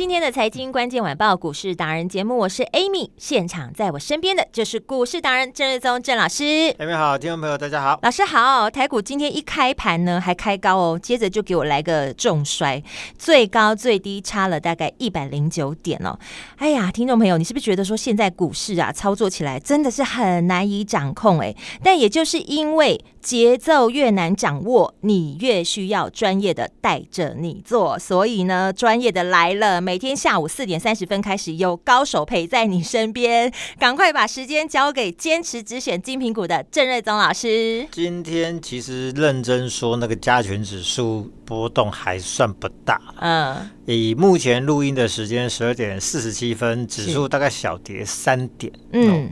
今天的财经关键晚报股市达人节目，我是 Amy，现场在我身边的就是股市达人郑瑞宗郑老师。Amy 好，听众朋友大家好，老师好。台股今天一开盘呢，还开高哦，接着就给我来个重摔，最高最低差了大概一百零九点哦。哎呀，听众朋友，你是不是觉得说现在股市啊操作起来真的是很难以掌控？哎，但也就是因为节奏越难掌握，你越需要专业的带着你做，所以呢，专业的来。来了，每天下午四点三十分开始，有高手陪在你身边，赶快把时间交给坚持只选金苹果的郑瑞宗老师。今天其实认真说，那个加权指数波动还算不大。嗯，以目前录音的时间十二点四十七分，指数大概小跌三点。嗯。哦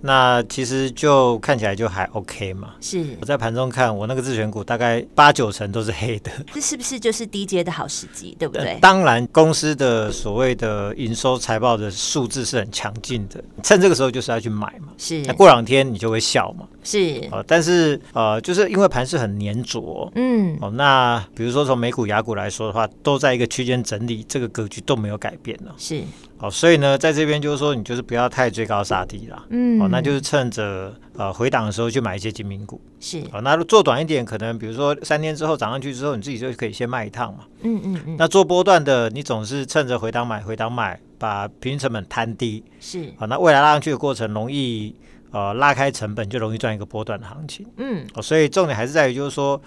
那其实就看起来就还 OK 嘛。是我在盘中看，我那个自选股大概八九成都是黑的。这是不是就是低阶的好时机，对不对？呃、当然，公司的所谓的营收财报的数字是很强劲的，趁这个时候就是要去买嘛。是，那过两天你就会笑嘛。是，哦、呃，但是呃，就是因为盘势很粘着，嗯，哦，那比如说从美股、雅股来说的话，都在一个区间整理，这个格局都没有改变了。是。好，所以呢，在这边就是说，你就是不要太追高杀低啦。嗯，哦，那就是趁着呃回档的时候去买一些精品股。是，哦，那做短一点，可能比如说三天之后涨上去之后，你自己就可以先卖一趟嘛。嗯嗯嗯。那做波段的，你总是趁着回档买，回档买，把平均成本摊低。是，好，那未来拉上去的过程，容易呃拉开成本，就容易赚一个波段的行情。嗯，哦所以重点还是在于就是说，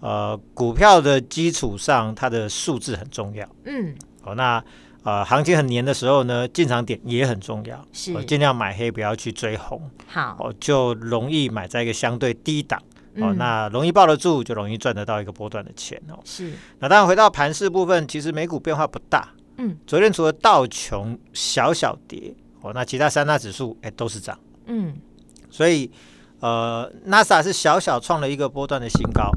呃，股票的基础上，它的数字很重要。嗯，好，那。呃，行情很黏的时候呢，进场点也很重要，是。尽量买黑，不要去追红，好，哦，就容易买在一个相对低档，嗯、哦，那容易抱得住，就容易赚得到一个波段的钱哦。是，那当然回到盘市部分，其实美股变化不大，嗯，昨天除了道琼小小跌，哦，那其他三大指数哎都是涨，嗯，所以呃，，NASA 是小小创了一个波段的新高。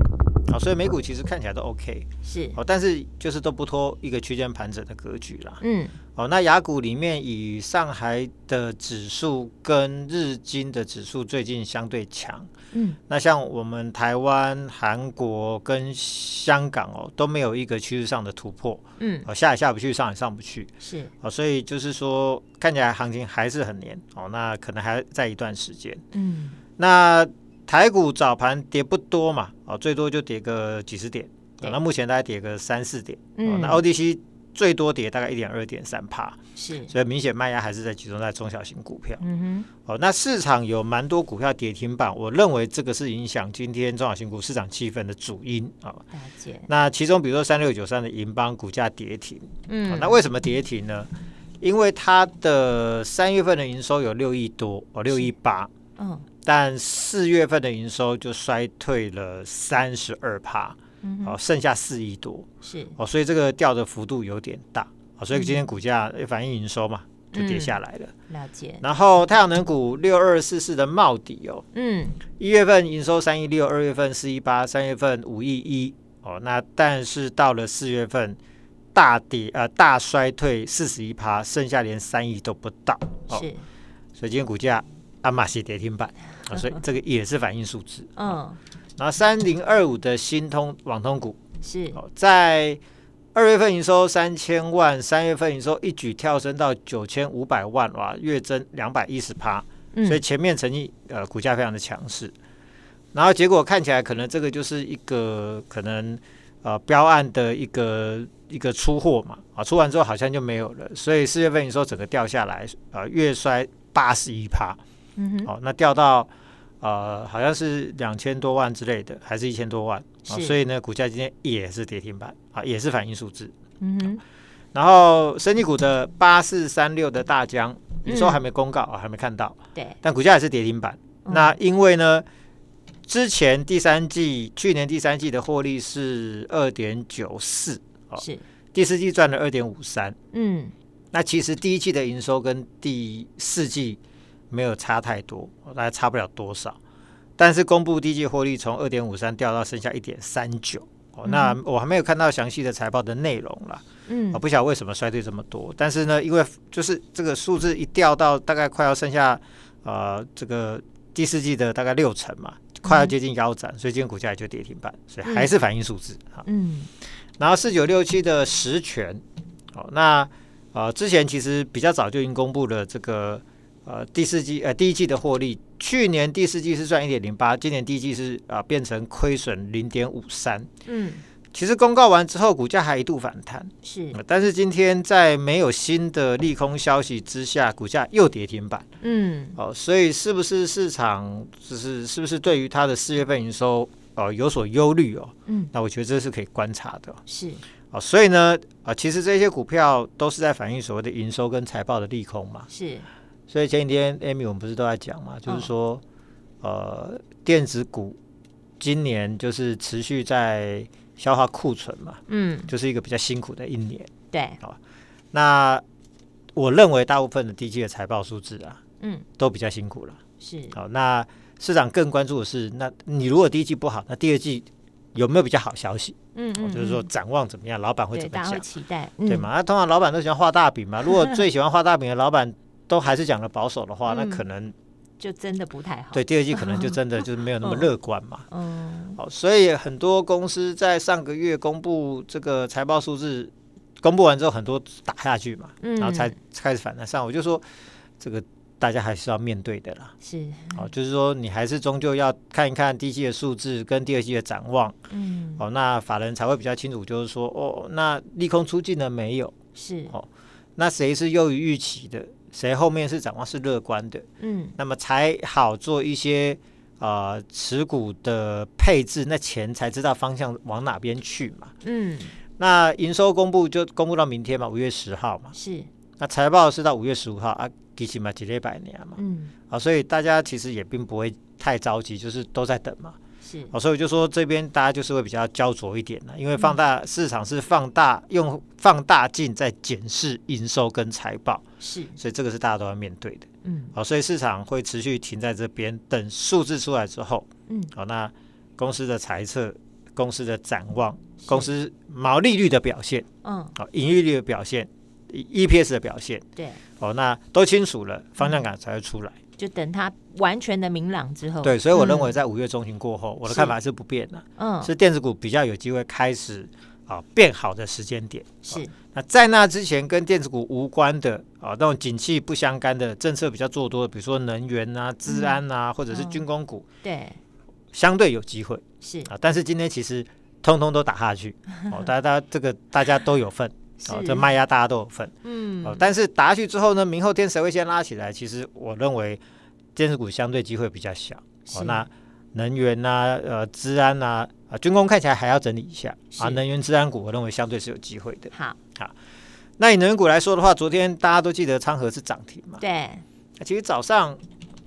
好，所以美股其实看起来都 OK，是哦，但是就是都不脱一个区间盘整的格局啦。嗯，哦，那雅股里面以上海的指数跟日经的指数最近相对强。嗯，那像我们台湾、韩国跟香港哦都没有一个趋势上的突破。嗯，哦，下也下不去，上也上不去。是哦，所以就是说看起来行情还是很黏哦，那可能还在一段时间。嗯，那。台股早盘跌不多嘛，哦，最多就跌个几十点，那目前大概跌个三四点，嗯，那 ODC 最多跌大概一点二点三帕，是，所以明显卖压还是在集中在中小型股票，嗯哼，哦，那市场有蛮多股票跌停板，我认为这个是影响今天中小型股市场气氛的主因啊，了解。那其中比如说三六九三的银邦股价跌停，嗯，那为什么跌停呢？因为它的三月份的营收有六亿多，哦，六亿八，嗯。但四月份的营收就衰退了三十二趴，哦，剩下四亿多，是哦，所以这个掉的幅度有点大，哦，所以今天股价反映营收嘛，就跌下来了。嗯、了解。然后太阳能股六二四四的茂底哦，嗯，一月份营收三亿六，二月份四亿八，三月份五亿一，哦，那但是到了四月份大跌，呃，大衰退四十一趴，剩下连三亿都不到，哦，是，所以今天股价。阿玛西跌停板啊，所以 这个也是反映数字。嗯，然后三零二五的新通网通股是在二月份营收三千万，三月份营收一举跳升到九千五百万，哇，月增两百一十趴。所以前面曾经呃股价非常的强势，然后结果看起来可能这个就是一个可能呃标案的一个一个出货嘛，啊，出完之后好像就没有了，所以四月份营收整个掉下来，呃，月衰八十一趴。嗯哼，哦，那掉到呃，好像是两千多万之类的，还是一千多万啊？所以呢，股价今天也是跌停板啊，也是反映数字。嗯哼，然后生技股的八四三六的大江，营收还没公告啊，还没看到。对，但股价也是跌停板。那因为呢，之前第三季，去年第三季的获利是二点九四，是第四季赚了二点五三。嗯，那其实第一季的营收跟第四季没有差太多，大概差不了多少。但是公布第一季获利从二点五三掉到剩下一点三九。哦，那我还没有看到详细的财报的内容了。嗯，我不晓得为什么衰退这么多。但是呢，因为就是这个数字一掉到大概快要剩下呃这个第四季的大概六成嘛，快要接近腰斩，所以今天股价也就跌停板，所以还是反映数字哈。嗯，然后四九六七的实权，哦，那呃之前其实比较早就已经公布了这个。呃，第四季呃第一季的获利，去年第四季是赚一点零八，今年第一季是啊、呃、变成亏损零点五三。嗯，其实公告完之后，股价还一度反弹，是、呃，但是今天在没有新的利空消息之下，股价又跌停板。嗯，哦、呃，所以是不是市场就是是不是对于它的四月份营收哦、呃、有所忧虑哦？嗯，那我觉得这是可以观察的。是，哦、呃，所以呢，啊、呃，其实这些股票都是在反映所谓的营收跟财报的利空嘛。是。所以前几天 Amy 我们不是都在讲嘛，就是说，呃，电子股今年就是持续在消化库存嘛，嗯，就是一个比较辛苦的一年。对，啊，那我认为大部分的第一季的财报数字啊，嗯，都比较辛苦了。是，好，那市场更关注的是，那你如果第一季不好，那第二季有没有比较好消息？嗯，嗯，就是说展望怎么样，老板会怎么讲？期待，对嘛？那通常老板都喜欢画大饼嘛。如果 最喜欢画大饼的老板。都还是讲的保守的话，嗯、那可能就真的不太好。对，第二季可能就真的就是没有那么 乐观嘛。嗯，好，所以很多公司在上个月公布这个财报数字，公布完之后，很多打下去嘛，嗯、然后才开始反弹上。我就说，这个大家还是要面对的啦。是，哦，就是说你还是终究要看一看第一季的数字跟第二季的展望。嗯，哦，那法人才会比较清楚，就是说，哦，那利空出尽了没有？是，哦，那谁是优于预期的？谁后面是展望是乐观的，嗯，那么才好做一些呃持股的配置，那钱才知道方向往哪边去嘛，嗯，那营收公布就公布到明天嘛，五月十号嘛，是，那财报是到五月十五号啊，其实嘛几礼拜年嘛，嗯，啊，所以大家其实也并不会太着急，就是都在等嘛。是，哦，所以我就说这边大家就是会比较焦灼一点了，因为放大市场是放大用放大镜在检视营收跟财报，是，所以这个是大家都要面对的，嗯，好，所以市场会持续停在这边等数字出来之后，嗯，好，那公司的财测、公司的展望、公司毛利率的表现，嗯，好，盈利率的表现，EPS 的表现，对，哦，那都清楚了，方向感才会出来。就等它完全的明朗之后，对，所以我认为在五月中旬过后，嗯、我的看法是不变的。嗯，是电子股比较有机会开始啊变好的时间点。是，那在那之前跟电子股无关的啊，那种景气不相干的政策比较做多的，比如说能源啊、治安啊，嗯、或者是军工股，对，相对有机会。是。啊。但是今天其实通通都打下去，哦，大家大家这个大家都有份，哦，这卖压大家都有份，嗯，哦，但是打下去之后呢，明后天谁会先拉起来？其实我认为。电子股相对机会比较小，哦，那能源呐、啊，呃，资安呐，啊，军工看起来还要整理一下啊。能源、资安股，我认为相对是有机会的。好，好，那以能源股来说的话，昨天大家都记得昌河是涨停嘛？对。其实早上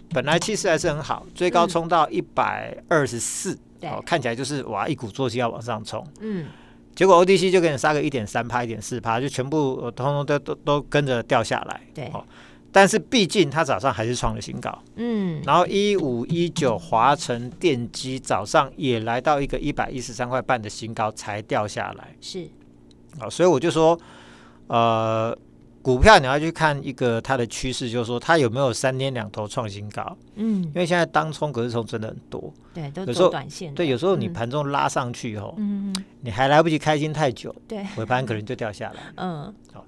本来气势还是很好，最高冲到一百二十四，哦，看起来就是哇，一鼓作气要往上冲。嗯。结果 ODC 就给你杀个一点三趴、一点四趴，就全部通通都都都跟着掉下来。对。哦。但是毕竟它早上还是创了新高，嗯，然后一五一九华晨电机早上也来到一个一百一十三块半的新高才掉下来，是，啊，所以我就说，呃，股票你要去看一个它的趋势，就是说它有没有三天两头创新高，嗯，因为现在当冲、隔日冲真的很多，对，都做短线，对，有时候你盘中拉上去以后，嗯，你还来不及开心太久，对，尾盘可能就掉下来，嗯，好。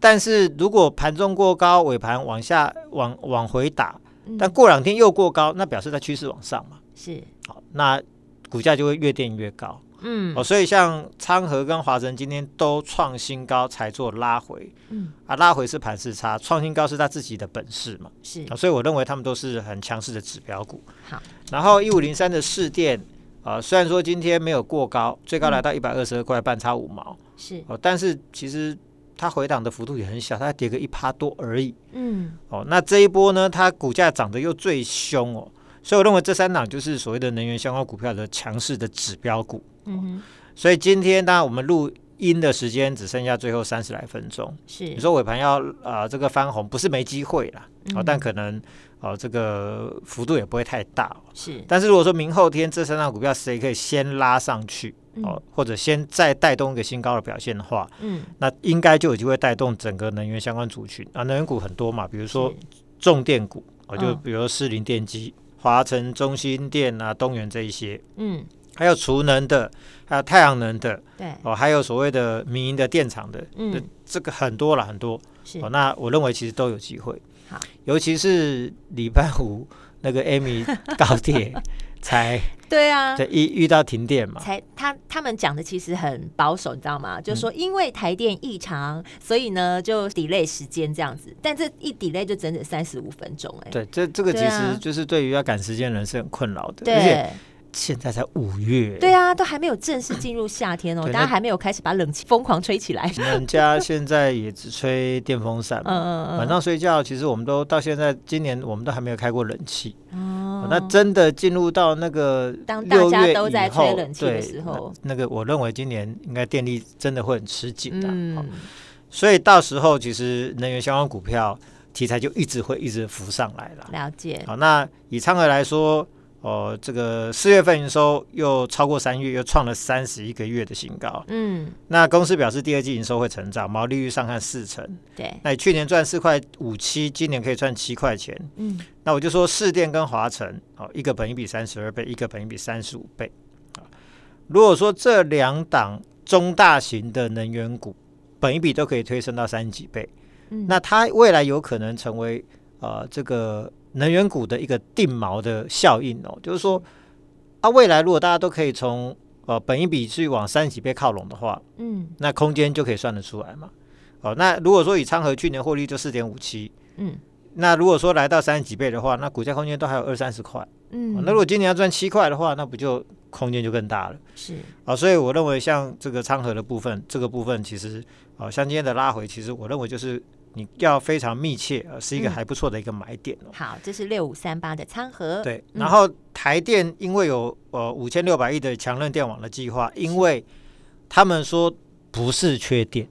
但是如果盘中过高，尾盘往下往往回打，但过两天又过高，那表示它趋势往上嘛。是，好，那股价就会越垫越高。嗯，哦，所以像昌河跟华晨今天都创新高才做拉回。嗯，啊，拉回是盘势差，创新高是他自己的本事嘛。是，啊，所以我认为他们都是很强势的指标股。好，然后一五零三的市电，啊，虽然说今天没有过高，最高来到一百二十二块半，差五毛。是，哦，但是其实。它回档的幅度也很小，它跌个一趴多而已。嗯，哦，那这一波呢，它股价涨得又最凶哦，所以我认为这三档就是所谓的能源相关股票的强势的指标股。嗯，所以今天当然我们录音的时间只剩下最后三十来分钟，是。你说尾盘要啊、呃、这个翻红不是没机会啦，哦，但可能。哦，这个幅度也不会太大，哦，是。但是如果说明后天这三张股票谁可以先拉上去，嗯、哦，或者先再带动一个新高的表现的话，嗯，那应该就有机会带动整个能源相关族群啊，能源股很多嘛，比如说重电股，哦，就比如说士林电机、华晨、中心电啊、东元这一些，嗯，还有储能的，还有太阳能的，对，哦，还有所谓的民营的电厂的，嗯，这个很多了，很多，是。哦，那我认为其实都有机会。好，尤其是礼拜五那个 Amy 高铁才对啊，对遇遇到停电嘛，才他他们讲的其实很保守，你知道吗？就是说因为台电异常，所以呢就 delay 时间这样子，但这一 delay 就整整三十五分钟哎，对，这这个其实就是对于要赶时间的人是很困扰的，对。而且现在才五月，对啊，都还没有正式进入夏天哦，大家还没有开始把冷气疯狂吹起来。我们家现在也只吹电风扇，嗯嗯嗯，晚上睡觉其实我们都到现在今年我们都还没有开过冷气。哦，那真的进入到那个当大家都在吹冷气的时候，那个我认为今年应该电力真的会很吃紧的。嗯，所以到时候其实能源相关股票题材就一直会一直浮上来了。了解。好，那以昌河来说。哦，这个四月份营收又超过三月，又创了三十一个月的新高。嗯，那公司表示第二季营收会成长，毛利率上看四成。对，那你去年赚四块五七，今年可以赚七块钱。嗯，那我就说市电跟华城，哦，一个本一比三十二倍，一个本一比三十五倍。如果说这两档中大型的能源股，本一比都可以推升到三十几倍，嗯，那它未来有可能成为呃这个。能源股的一个定锚的效应哦，就是说啊，未来如果大家都可以从呃本一比去往三十几倍靠拢的话，嗯，那空间就可以算得出来嘛。哦，那如果说以昌河去年获利就四点五七，嗯，那如果说来到三十几倍的话，那股价空间都还有二三十块，嗯、哦，那如果今年要赚七块的话，那不就空间就更大了？是啊、哦，所以我认为像这个昌河的部分，这个部分其实啊、哦，像今天的拉回，其实我认为就是。你要非常密切，呃，是一个还不错的一个买点哦。好，这是六五三八的餐盒。对，然后台电因为有呃五千六百亿的强韧电网的计划，因为他们说不是缺电。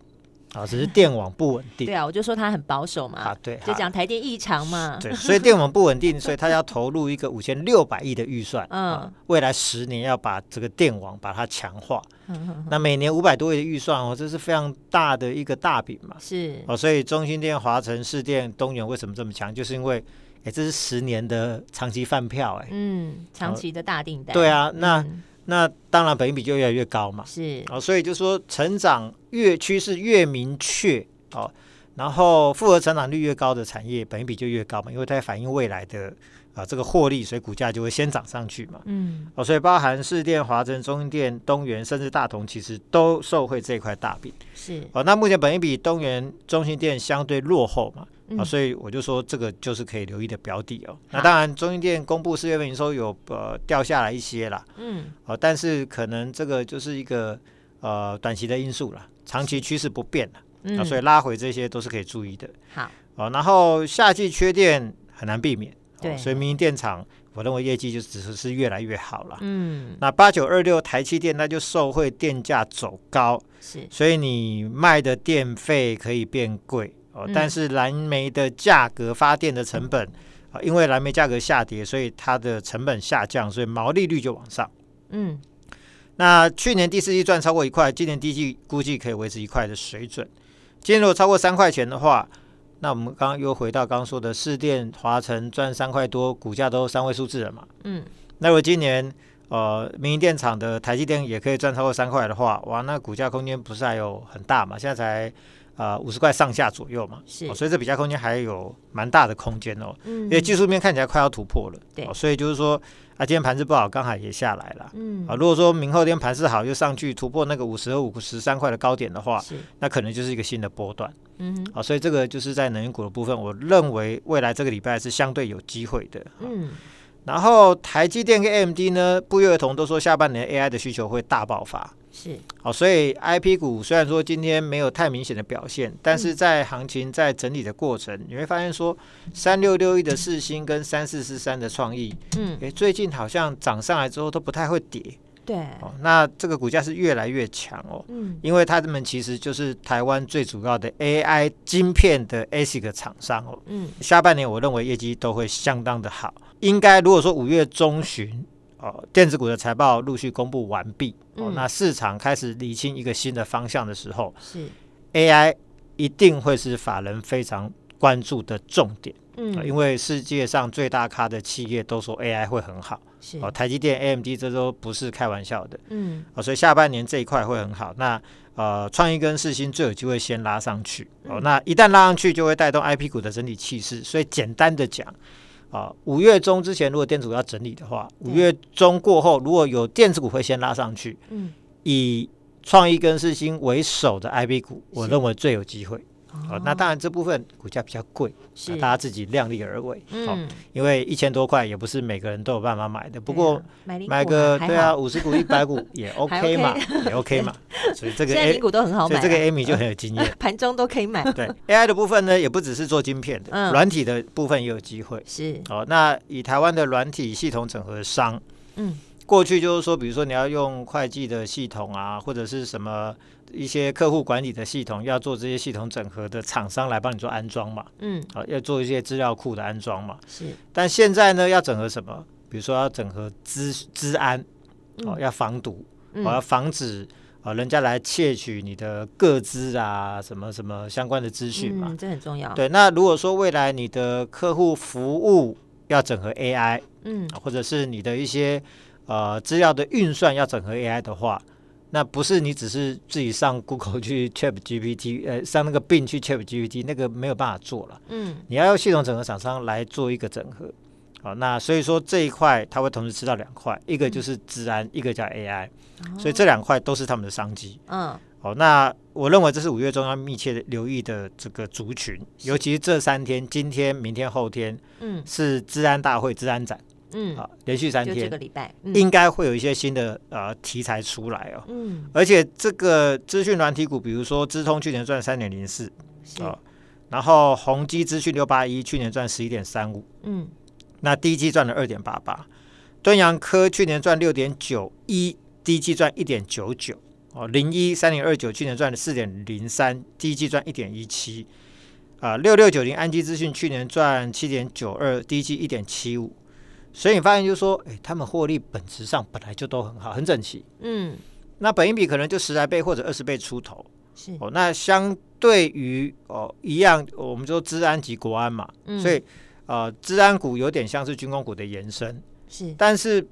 啊，只是电网不稳定。对啊，我就说它很保守嘛。啊，对，就讲台电异常嘛。对，所以电网不稳定，所以他要投入一个五千六百亿的预算。嗯，未来十年要把这个电网把它强化。嗯，那每年五百多亿的预算哦，这是非常大的一个大饼嘛。是。哦，所以中兴电、华城、市电、东元为什么这么强？就是因为，哎，这是十年的长期饭票，哎。嗯，长期的大订单。对啊，那。那当然，本益比就越来越高嘛。是哦，所以就说成长越趋势越明确哦，然后复合成长率越高的产业，本益比就越高嘛，因为它在反映未来的啊这个获利，所以股价就会先涨上去嘛。嗯哦，所以包含市电、华晨、中兴电、东元，甚至大同，其实都受惠这块大饼。是哦，那目前本益比东元、中兴电相对落后嘛。啊，所以我就说这个就是可以留意的标的哦。那当然，中兴电公布四月份营收有呃掉下来一些啦，嗯，哦，但是可能这个就是一个呃短期的因素啦，长期趋势不变了，嗯，所以拉回这些都是可以注意的。好，哦，然后夏季缺电很难避免，对，所以民营电厂我认为业绩就只是是越来越好了，嗯，那八九二六台气电那就受惠电价走高，是，所以你卖的电费可以变贵。但是蓝煤的价格、发电的成本啊，因为蓝煤价格下跌，所以它的成本下降，所以毛利率就往上。嗯，那去年第四季赚超过一块，今年第一季估计可以维持一块的水准。今天如果超过三块钱的话，那我们刚刚又回到刚刚说的市电、华城赚三块多，股价都三位数字了嘛。嗯，那如果今年呃民营电厂的台积电也可以赚超过三块的话，哇，那股价空间不是还有很大嘛？现在才。啊，五十块上下左右嘛，是、哦，所以这比价空间还有蛮大的空间哦。嗯，因为技术面看起来快要突破了，对、哦，所以就是说啊，今天盘子不好，刚好也下来了。嗯，啊，如果说明后天盘势好，又上去突破那个五十和五十三块的高点的话，是，那可能就是一个新的波段。嗯，啊，所以这个就是在能源股的部分，我认为未来这个礼拜是相对有机会的。嗯，然后台积电跟 AMD 呢，不约而同都说下半年 AI 的需求会大爆发。是，好，所以 IP 股虽然说今天没有太明显的表现，但是在行情在整理的过程，你会发现说三六六一的四星跟三四四三的创意，嗯，哎，最近好像涨上来之后都不太会跌。对，哦，那这个股价是越来越强哦，嗯，因为他们其实就是台湾最主要的 AI 晶片的 ASIC 厂商哦，嗯，下半年我认为业绩都会相当的好，应该如果说五月中旬哦，电子股的财报陆续公布完毕，哦，那市场开始理清一个新的方向的时候，是 AI 一定会是法人非常关注的重点。嗯，因为世界上最大咖的企业都说 AI 会很好，是哦，台积电、AMD 这都不是开玩笑的，嗯，哦，所以下半年这一块会很好。那呃，创意跟世新最有机会先拉上去，哦，那一旦拉上去，就会带动 IP 股的整体气势。所以简单的讲，啊，五月中之前如果电子股要整理的话，五月中过后如果有电子股会先拉上去，嗯，以创意跟四星为首的 IB 股，我认为最有机会。哦，那当然这部分股价比较贵，是大家自己量力而为。嗯，因为一千多块也不是每个人都有办法买的。不过买个对啊，五十股、一百股 也 OK 嘛，也 OK 嘛。所以这个 A 股都很好买，所以这个 Amy 就很有经验，盘中都可以买。对 AI 的部分呢，也不只是做晶片的，软体的部分也有机会。是哦，那以台湾的软体系统整合商，嗯，过去就是说，比如说你要用会计的系统啊，或者是什么。一些客户管理的系统要做这些系统整合的厂商来帮你做安装嘛，嗯，好，要做一些资料库的安装嘛，是。但现在呢，要整合什么？比如说要整合资资安，哦，要防毒，哦，要防止啊人家来窃取你的个资啊，什么什么相关的资讯嘛，这很重要。对，那如果说未来你的客户服务要整合 AI，嗯，或者是你的一些呃资料的运算要整合 AI 的话。那不是你只是自己上 Google 去 Chat GPT，呃，上那个 Bing 去 Chat GPT，那个没有办法做了。嗯，你要用系统整合厂商来做一个整合。好，那所以说这一块它会同时吃到两块，一个就是治安，一个叫 AI，所以这两块都是他们的商机。嗯，好，那我认为这是五月中要密切留意的这个族群，尤其是这三天，今天、明天、后天，嗯，是治安大会、治安展。嗯，好，连续三天，这个礼拜应该会有一些新的呃题材出来哦。嗯，而且这个资讯软体股，比如说资通去年赚三点零四，啊，然后宏基资讯六八一去年赚十一点三五，嗯，那第一季赚了二点八八，敦洋科去年赚六点九一，第一季赚一点九九，哦，零一三零二九去年赚了四点零三，第一季赚一点一七，啊，六六九零安基资讯去年赚七点九二，第一季一点七五。所以你发现就是说，哎，他们获利本质上本来就都很好，很整齐。嗯，那本益比可能就十来倍或者二十倍出头。是哦，那相对于哦一样，我们说治安及国安嘛，嗯、所以呃，治安股有点像是军工股的延伸。是，但是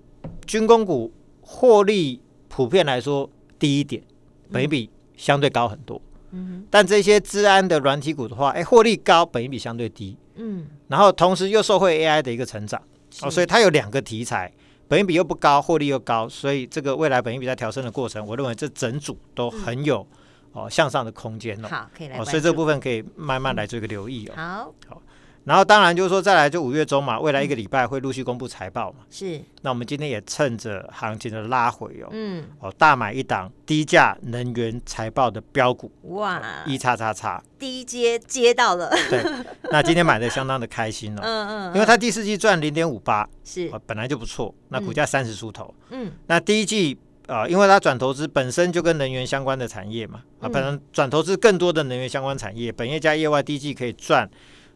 军工股获利普遍来说低一点，本益比相对高很多。嗯，但这些治安的软体股的话，哎，获利高，本益比相对低。嗯，然后同时又受惠 AI 的一个成长。哦，所以它有两个题材，本益比又不高，获利又高，所以这个未来本益比在调升的过程，我认为这整组都很有、嗯、哦向上的空间哦。好，可以来哦，所以这部分可以慢慢来做一个留意哦。嗯、好，好。然后当然就是说，再来就五月中嘛，未来一个礼拜会陆续公布财报嘛。是。那我们今天也趁着行情的拉回哦，嗯，哦，大买一档低价能源财报的标股。哇！一叉叉叉。低接接到了。对。那今天买的相当的开心哦。嗯嗯。因为它第四季赚零点五八，是，本来就不错。那股价三十出头。嗯。那第一季啊，因为它转投资本身就跟能源相关的产业嘛，啊，本身转投资更多的能源相关产业，本业加业外，第一季可以赚。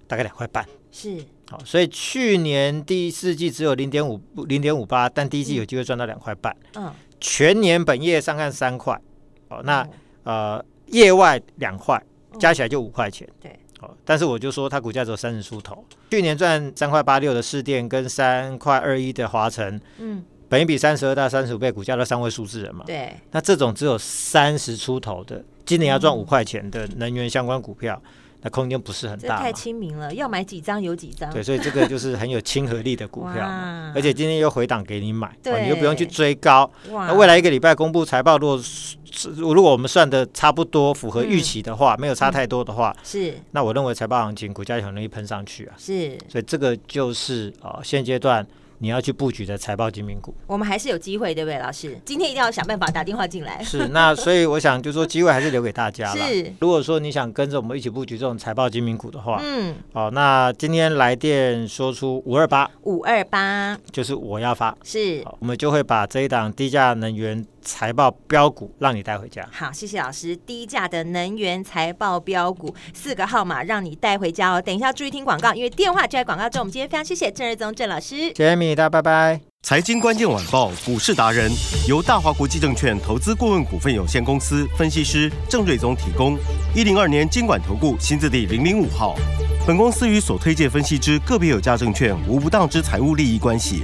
大概两块半。是。好，所以去年第四季只有零点五零点五八，但第一季有机会赚到两块半。嗯，全年本业上看三块，哦，那呃业外两块，加起来就五块钱。对，哦，但是我就说它股价只有三十出头，去年赚三块八六的市电跟三块二一的华城，嗯，本一比三十二到三十五倍，股价都三位数字人嘛。对，那这种只有三十出头的，今年要赚五块钱的能源相关股票。那空间不是很大，太亲民了，要买几张有几张。对，所以这个就是很有亲和力的股票，哇而且今天又回档给你买，对，你又不用去追高。那未来一个礼拜公布财报，如果如果我们算的差不多符合预期的话，嗯、没有差太多的话，是、嗯，那我认为财报行情股价很容易喷上去啊。是，所以这个就是啊、呃、现阶段你要去布局的财报精品股。我们还是有机会，对不对，老师？今天一定要想办法打电话进来。是，那所以我想就说机会还是留给大家了。是，如果说你想跟着我们一起布局这种财报精品股的话，嗯，哦，那今天来电说出五二八五二八，就是我要发，是，我们就会把这一档低价能源。财报标股让你带回家。好，谢谢老师。低价的能源财报标股四个号码让你带回家哦。等一下注意听广告，因为电话就在广告中。我们今天非常谢谢郑瑞宗郑老师，谢谢米大，拜拜。财经关键晚报股市达人由大华国际证券投资顾问股份有限公司分析师郑瑞宗提供。一零二年金管投顾新字第零零五号。本公司与所推介分析之个别有价证券无不当之财务利益关系。